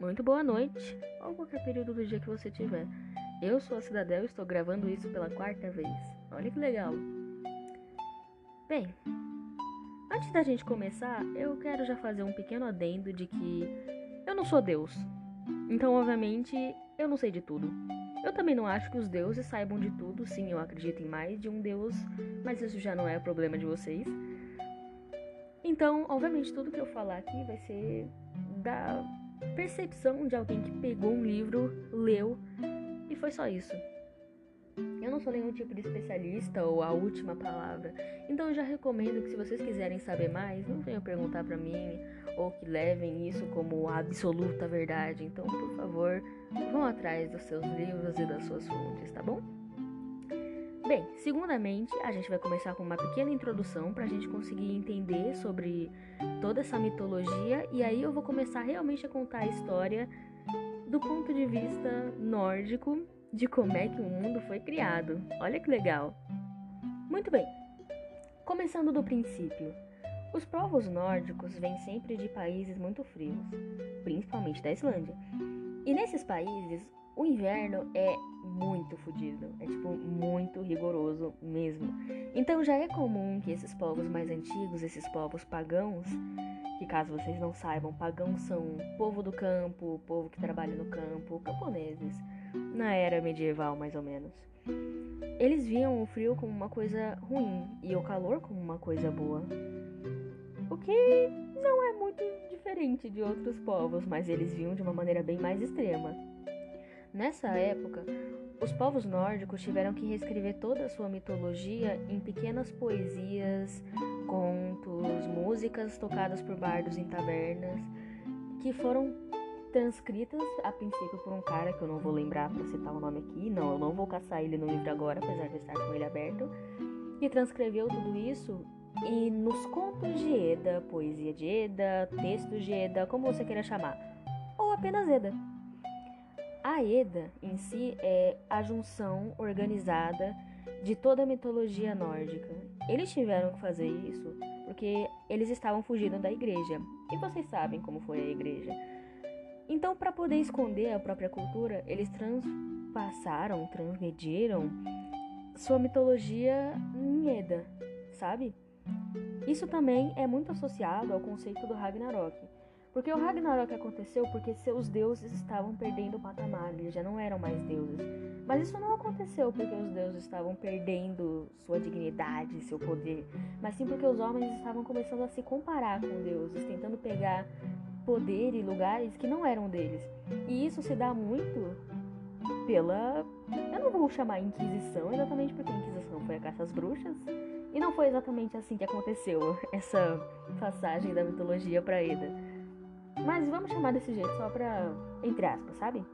muito boa noite, ou qualquer período do dia que você tiver. Eu sou a Cidadel e estou gravando isso pela quarta vez. Olha que legal. Bem, antes da gente começar, eu quero já fazer um pequeno adendo de que eu não sou Deus. Então, obviamente, eu não sei de tudo. Eu também não acho que os deuses saibam de tudo. Sim, eu acredito em mais de um deus, mas isso já não é problema de vocês. Então, obviamente, tudo que eu falar aqui vai ser da percepção de alguém que pegou um livro, leu e foi só isso. Eu não sou nenhum tipo de especialista ou a última palavra, então eu já recomendo que se vocês quiserem saber mais, não venham perguntar para mim ou que levem isso como a absoluta verdade. Então, por favor, vão atrás dos seus livros e das suas fontes, tá bom? Bem, segundamente, a gente vai começar com uma pequena introdução para a gente conseguir entender sobre toda essa mitologia e aí eu vou começar realmente a contar a história do ponto de vista nórdico de como é que o mundo foi criado. Olha que legal! Muito bem, começando do princípio. Os povos nórdicos vêm sempre de países muito frios, principalmente da Islândia. E nesses países, o inverno é muito fodido, é tipo muito rigoroso mesmo. Então já é comum que esses povos mais antigos, esses povos pagãos, que caso vocês não saibam, pagãos são povo do campo, povo que trabalha no campo, camponeses, na era medieval mais ou menos. Eles viam o frio como uma coisa ruim e o calor como uma coisa boa. O que não é muito diferente de outros povos, mas eles viam de uma maneira bem mais extrema. Nessa época, os povos nórdicos tiveram que reescrever toda a sua mitologia em pequenas poesias, contos, músicas tocadas por bardos em tabernas, que foram transcritas a princípio por um cara que eu não vou lembrar para citar o nome aqui, não, eu não vou caçar ele no livro agora, apesar de estar com ele aberto, e transcreveu tudo isso e nos contos de Eda, poesia de Eda, textos de Eda, como você queira chamar, ou apenas Eda. A Eda em si é a junção organizada de toda a mitologia nórdica. Eles tiveram que fazer isso porque eles estavam fugindo da igreja. E vocês sabem como foi a igreja. Então, para poder esconder a própria cultura, eles transpassaram, transmediram sua mitologia em Eda, sabe? Isso também é muito associado ao conceito do Ragnarok. Porque o Ragnarok aconteceu porque seus deuses estavam perdendo o patamar, eles já não eram mais deuses. Mas isso não aconteceu porque os deuses estavam perdendo sua dignidade, seu poder, mas sim porque os homens estavam começando a se comparar com deuses, tentando pegar poder e lugares que não eram deles. E isso se dá muito pela. Eu não vou chamar Inquisição, exatamente porque a Inquisição foi a caça às bruxas. E não foi exatamente assim que aconteceu essa passagem da mitologia para Eda. Mas vamos chamar desse jeito só pra. entre aspas, sabe?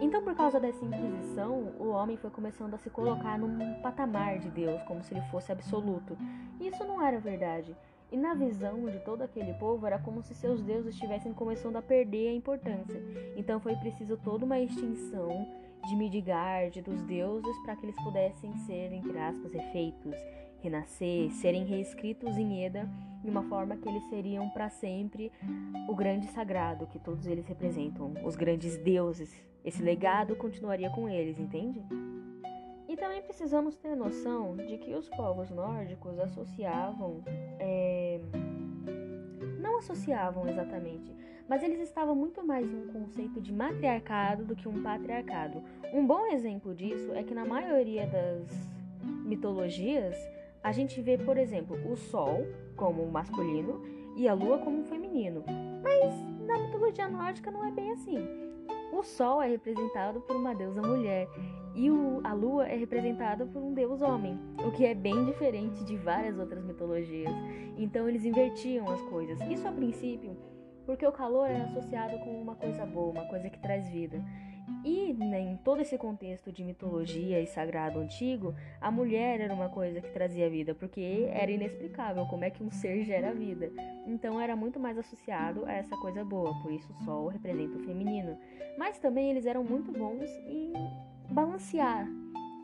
Então, por causa dessa inquisição, o homem foi começando a se colocar num patamar de Deus, como se ele fosse absoluto. E isso não era verdade. E na visão de todo aquele povo, era como se seus deuses estivessem começando a perder a importância. Então, foi preciso toda uma extinção de Midgard, dos deuses, para que eles pudessem ser, entre aspas, efeitos renascer, serem reescritos em Eda de uma forma que eles seriam para sempre o grande sagrado que todos eles representam, os grandes deuses. Esse legado continuaria com eles, entende? E também precisamos ter noção de que os povos nórdicos associavam. É... Não associavam exatamente, mas eles estavam muito mais em um conceito de matriarcado do que um patriarcado. Um bom exemplo disso é que na maioria das mitologias a gente vê, por exemplo, o Sol como masculino e a Lua como feminino. Mas na mitologia nórdica não é bem assim. O Sol é representado por uma deusa mulher e o, a Lua é representada por um deus homem, o que é bem diferente de várias outras mitologias. Então eles invertiam as coisas. Isso a princípio porque o calor é associado com uma coisa boa, uma coisa que traz vida. E né, em todo esse contexto de mitologia e sagrado antigo, a mulher era uma coisa que trazia vida, porque era inexplicável como é que um ser gera vida. Então era muito mais associado a essa coisa boa, por isso o sol representa o feminino. Mas também eles eram muito bons em balancear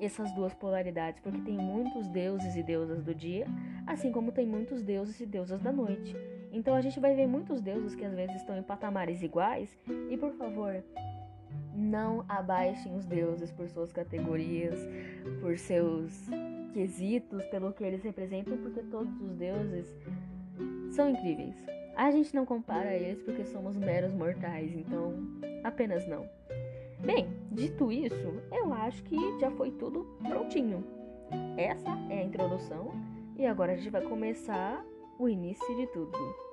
essas duas polaridades, porque tem muitos deuses e deusas do dia, assim como tem muitos deuses e deusas da noite. Então a gente vai ver muitos deuses que às vezes estão em patamares iguais. E por favor, não abaixem os deuses por suas categorias, por seus quesitos, pelo que eles representam, porque todos os deuses são incríveis. A gente não compara eles porque somos meros mortais, então apenas não. Bem, dito isso, eu acho que já foi tudo prontinho. Essa é a introdução e agora a gente vai começar o início de tudo.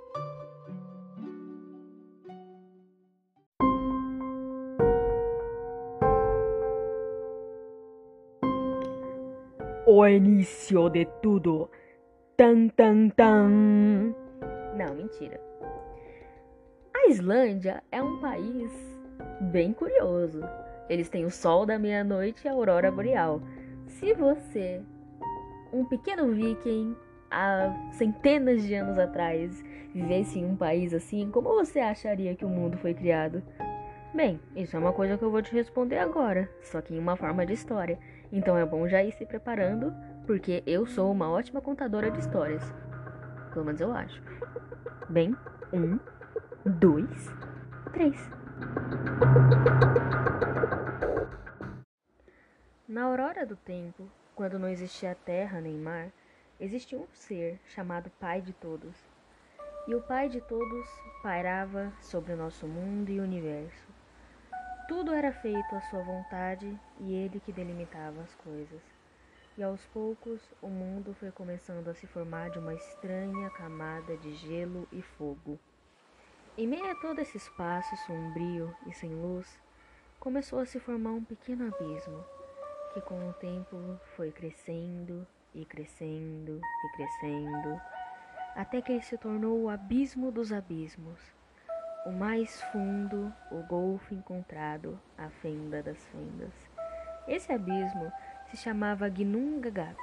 O início de tudo. Tan tan tan. Não, mentira. A Islândia é um país bem curioso. Eles têm o sol da meia-noite e a aurora boreal. Se você, um pequeno viking, há centenas de anos atrás, vivesse em um país assim, como você acharia que o mundo foi criado? Bem, isso é uma coisa que eu vou te responder agora, só que em uma forma de história. Então é bom já ir se preparando, porque eu sou uma ótima contadora de histórias. Pelo menos eu acho. Bem, um, dois, três. Na aurora do tempo, quando não existia terra nem mar, existia um ser chamado Pai de Todos. E o Pai de Todos pairava sobre o nosso mundo e universo. Tudo era feito à sua vontade e ele que delimitava as coisas. E aos poucos o mundo foi começando a se formar de uma estranha camada de gelo e fogo. Em meio a todo esse espaço sombrio e sem luz, começou a se formar um pequeno abismo, que com o tempo foi crescendo e crescendo e crescendo, até que ele se tornou o abismo dos abismos o mais fundo, o golfo encontrado, a fenda das fendas. Esse abismo se chamava Gnungagap.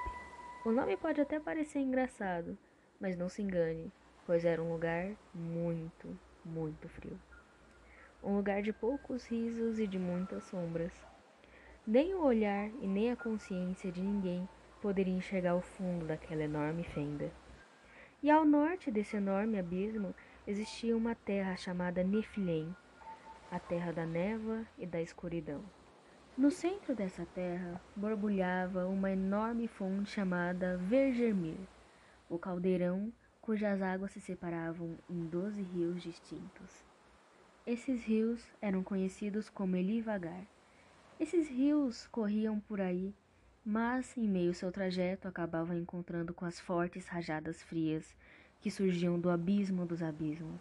O nome pode até parecer engraçado, mas não se engane, pois era um lugar muito, muito frio. Um lugar de poucos risos e de muitas sombras. Nem o olhar e nem a consciência de ninguém poderia enxergar o fundo daquela enorme fenda. E ao norte desse enorme abismo existia uma terra chamada Niflheim, a terra da névoa e da escuridão. No centro dessa terra borbulhava uma enorme fonte chamada Vergermir, o caldeirão cujas águas se separavam em doze rios distintos. Esses rios eram conhecidos como Elivagar. Esses rios corriam por aí, mas em meio ao seu trajeto acabavam encontrando com as fortes rajadas frias que surgiam do abismo dos abismos,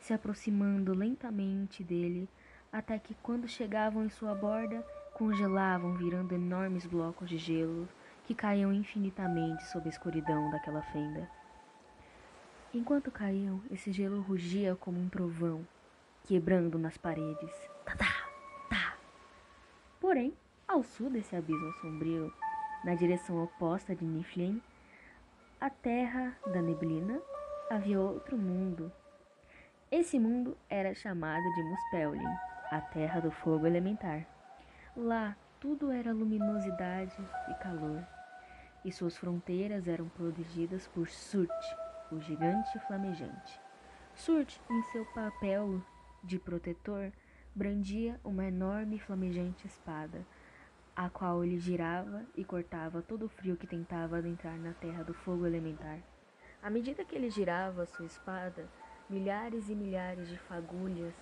se aproximando lentamente dele, até que, quando chegavam em sua borda, congelavam, virando enormes blocos de gelo que caíam infinitamente sob a escuridão daquela fenda. Enquanto caíam, esse gelo rugia como um trovão, quebrando nas paredes. Tá, tá, tá. Porém, ao sul desse abismo sombrio, na direção oposta de Niflheim, a terra da neblina, havia outro mundo. Esse mundo era chamado de Muspelheim, a terra do fogo elementar. Lá tudo era luminosidade e calor, e suas fronteiras eram protegidas por Surt, o gigante flamejante. Surt, em seu papel de protetor, brandia uma enorme e flamejante espada, a qual ele girava e cortava todo o frio que tentava adentrar na terra do fogo elementar. À medida que ele girava sua espada, milhares e milhares de fagulhas,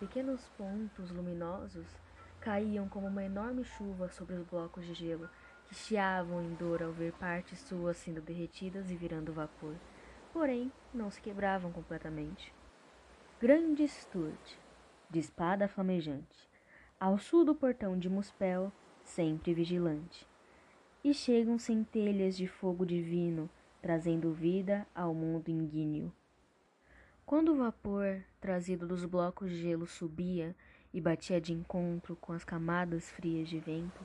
pequenos pontos luminosos, caíam como uma enorme chuva sobre os blocos de gelo, que chiavam em dor ao ver partes suas sendo derretidas e virando vapor. Porém, não se quebravam completamente. Grande Sturt, de espada flamejante, ao sul do portão de Muspel, sempre vigilante. E chegam centelhas de fogo divino, trazendo vida ao mundo inguíneo. Quando o vapor trazido dos blocos de gelo subia e batia de encontro com as camadas frias de vento,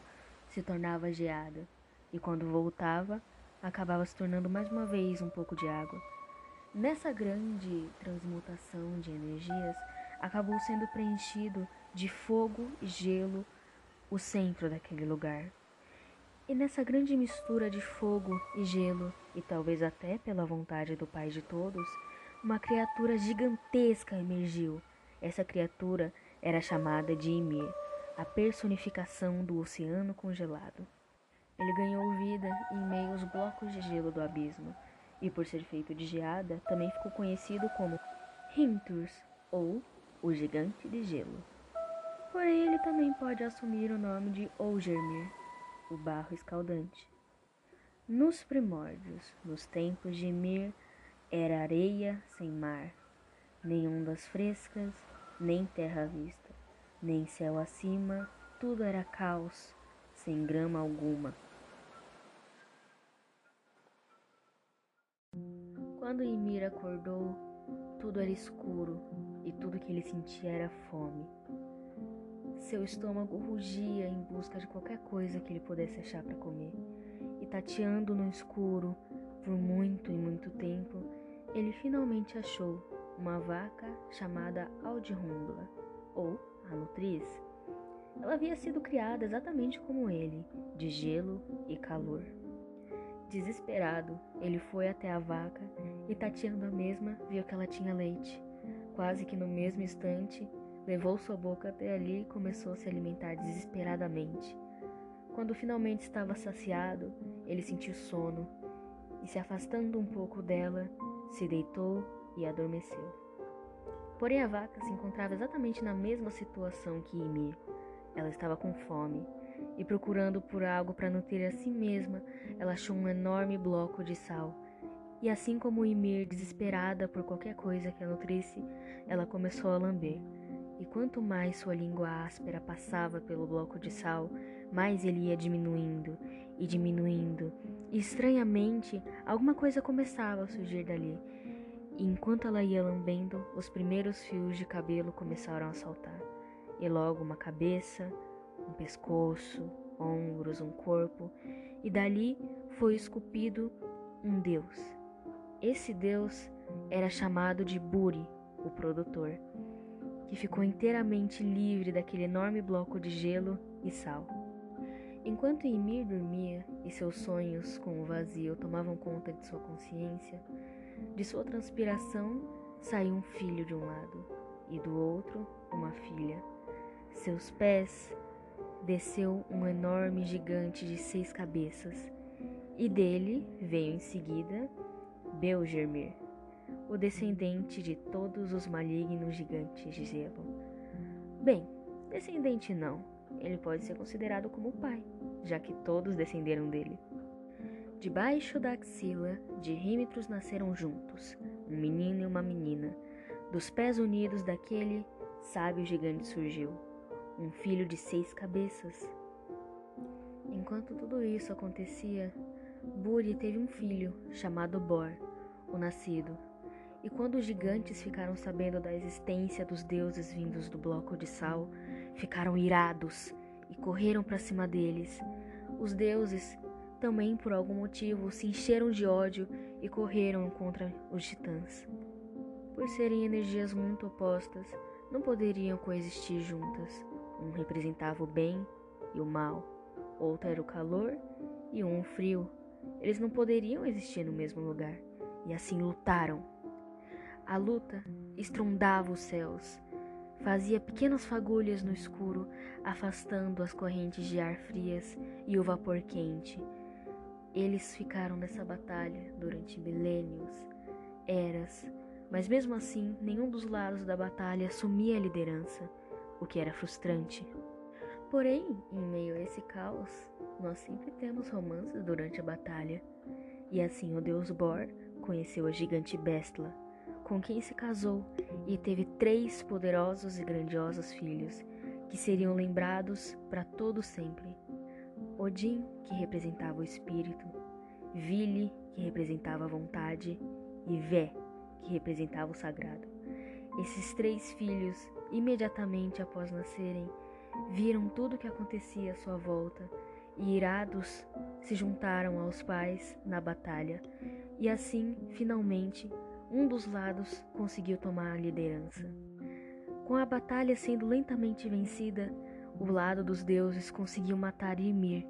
se tornava geada, e quando voltava, acabava se tornando mais uma vez um pouco de água. Nessa grande transmutação de energias, acabou sendo preenchido de fogo e gelo o centro daquele lugar. E nessa grande mistura de fogo e gelo, e talvez até pela vontade do Pai de todos, uma criatura gigantesca emergiu. Essa criatura era chamada de Ymir, a personificação do oceano congelado. Ele ganhou vida em meio aos blocos de gelo do abismo, e por ser feito de geada, também ficou conhecido como Hrimthurs, ou o Gigante de Gelo. Porém, ele também pode assumir o nome de Olgermir, o barro escaldante. Nos primórdios, nos tempos de Ymir, era areia sem mar, nem ondas frescas, nem terra à vista, nem céu acima, tudo era caos, sem grama alguma. Quando Ymir acordou, tudo era escuro e tudo que ele sentia era fome. Seu estômago rugia em busca de qualquer coisa que ele pudesse achar para comer. E tateando no escuro por muito e muito tempo, ele finalmente achou uma vaca chamada Aldihundla, ou a nutriz. Ela havia sido criada exatamente como ele, de gelo e calor. Desesperado, ele foi até a vaca e, tateando a mesma, viu que ela tinha leite. Quase que no mesmo instante, Levou sua boca até ali e começou a se alimentar desesperadamente. Quando finalmente estava saciado, ele sentiu sono e, se afastando um pouco dela, se deitou e adormeceu. Porém, a vaca se encontrava exatamente na mesma situação que Ymir. Ela estava com fome e, procurando por algo para nutrir a si mesma, ela achou um enorme bloco de sal. E assim como Ymir, desesperada por qualquer coisa que a nutrisse, ela começou a lamber. E quanto mais sua língua áspera passava pelo bloco de sal, mais ele ia diminuindo e diminuindo. E estranhamente, alguma coisa começava a surgir dali. E enquanto ela ia lambendo, os primeiros fios de cabelo começaram a saltar. E logo uma cabeça, um pescoço, ombros, um corpo, e dali foi esculpido um deus. Esse deus era chamado de Buri, o produtor que ficou inteiramente livre daquele enorme bloco de gelo e sal. Enquanto Ymir dormia e seus sonhos com o vazio tomavam conta de sua consciência, de sua transpiração saiu um filho de um lado e do outro uma filha. Seus pés desceu um enorme gigante de seis cabeças, e dele veio em seguida Belgermir, o descendente de todos os malignos gigantes de gelo. Bem, descendente não, ele pode ser considerado como pai, já que todos descenderam dele. Debaixo da axila de Rímitros nasceram juntos, um menino e uma menina. Dos pés unidos daquele sábio gigante surgiu, um filho de seis cabeças. Enquanto tudo isso acontecia, Buri teve um filho chamado Bor, o nascido, e quando os gigantes ficaram sabendo da existência dos deuses vindos do bloco de sal, ficaram irados e correram para cima deles. Os deuses também, por algum motivo, se encheram de ódio e correram contra os titãs. Por serem energias muito opostas, não poderiam coexistir juntas. Um representava o bem e o mal, outro era o calor e um o frio. Eles não poderiam existir no mesmo lugar, e assim lutaram a luta estrondava os céus, fazia pequenas fagulhas no escuro, afastando as correntes de ar frias e o vapor quente. Eles ficaram nessa batalha durante milênios, eras, mas mesmo assim nenhum dos lados da batalha assumia a liderança, o que era frustrante. Porém, em meio a esse caos, nós sempre temos romances durante a batalha. E assim o deus Bor conheceu a gigante Bestla, com quem se casou e teve três poderosos e grandiosos filhos, que seriam lembrados para todo sempre. Odin, que representava o espírito, Vili, que representava a vontade, e Vé, que representava o sagrado. Esses três filhos, imediatamente após nascerem, viram tudo o que acontecia à sua volta e, irados, se juntaram aos pais na batalha, e assim, finalmente, um dos lados conseguiu tomar a liderança. Com a batalha sendo lentamente vencida, o lado dos deuses conseguiu matar Ymir,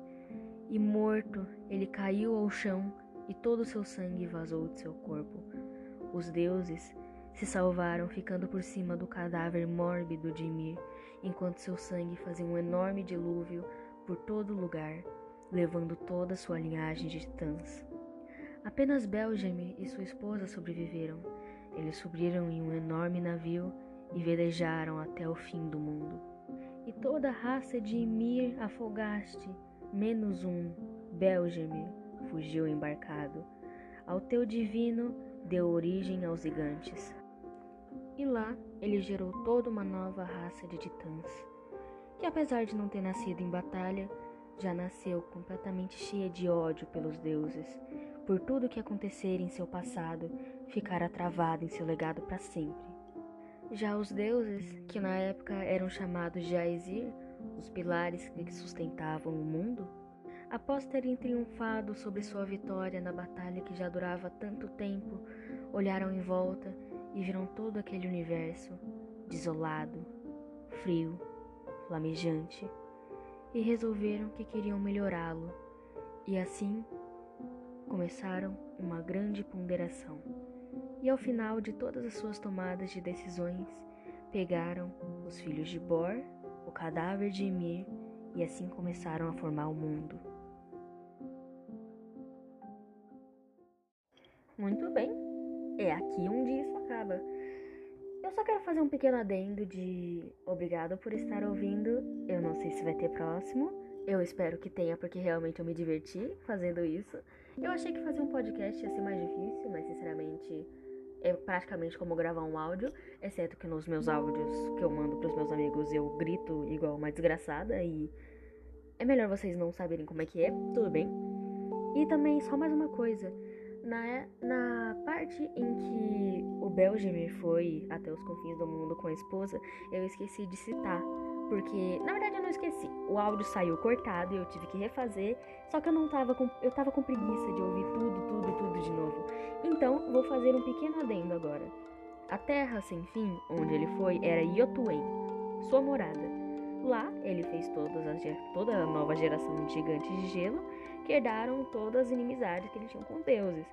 e morto, ele caiu ao chão e todo o seu sangue vazou de seu corpo. Os deuses se salvaram ficando por cima do cadáver mórbido de Ymir, enquanto seu sangue fazia um enorme dilúvio por todo lugar, levando toda sua linhagem de titãs. Apenas Belgemir e sua esposa sobreviveram. Eles subiram em um enorme navio e velejaram até o fim do mundo. E toda a raça de Ymir afogaste, menos um, Belgemir, fugiu embarcado. Ao teu divino deu origem aos gigantes. E lá ele gerou toda uma nova raça de titãs, que apesar de não ter nascido em batalha, já nasceu completamente cheia de ódio pelos deuses, por tudo que acontecer em seu passado, ficara travado em seu legado para sempre. Já os deuses, que na época eram chamados de Aesir, os pilares que sustentavam o mundo, após terem triunfado sobre sua vitória na batalha que já durava tanto tempo, olharam em volta e viram todo aquele universo desolado, frio, flamejante, e resolveram que queriam melhorá-lo, e assim começaram uma grande ponderação. E ao final de todas as suas tomadas de decisões, pegaram os filhos de Bor, o cadáver de Ymir, e assim começaram a formar o mundo. Muito bem, é aqui onde isso acaba. Eu só quero fazer um pequeno adendo de obrigado por estar ouvindo. Eu não sei se vai ter próximo. Eu espero que tenha, porque realmente eu me diverti fazendo isso. Eu achei que fazer um podcast ia ser mais difícil, mas sinceramente é praticamente como gravar um áudio, exceto que nos meus áudios que eu mando pros meus amigos eu grito igual uma desgraçada e é melhor vocês não saberem como é que é, tudo bem. E também só mais uma coisa. Na, na parte em que o Belgemir foi até os confins do mundo com a esposa, eu esqueci de citar. Porque, na verdade, eu não esqueci. O áudio saiu cortado e eu tive que refazer. Só que eu não tava com. Eu tava com preguiça de ouvir tudo, tudo, tudo de novo. Então, vou fazer um pequeno adendo agora. A terra sem fim, onde ele foi, era Yotuen, sua morada. Lá, ele fez as, toda a nova geração de gigantes de gelo que herdaram todas as inimizades que eles tinham com deuses.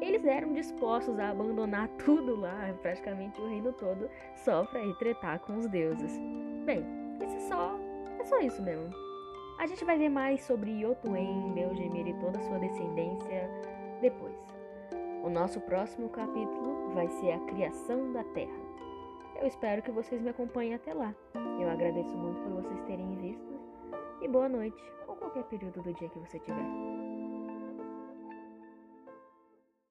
Eles eram dispostos a abandonar tudo lá, praticamente o reino todo, só para ir tretar com os deuses. Bem, só, é só isso mesmo. A gente vai ver mais sobre Yotuen, Belgemir e toda a sua descendência depois. O nosso próximo capítulo vai ser a criação da Terra. Eu espero que vocês me acompanhem até lá. Eu agradeço muito por vocês terem visto e boa noite, ou qualquer período do dia que você tiver.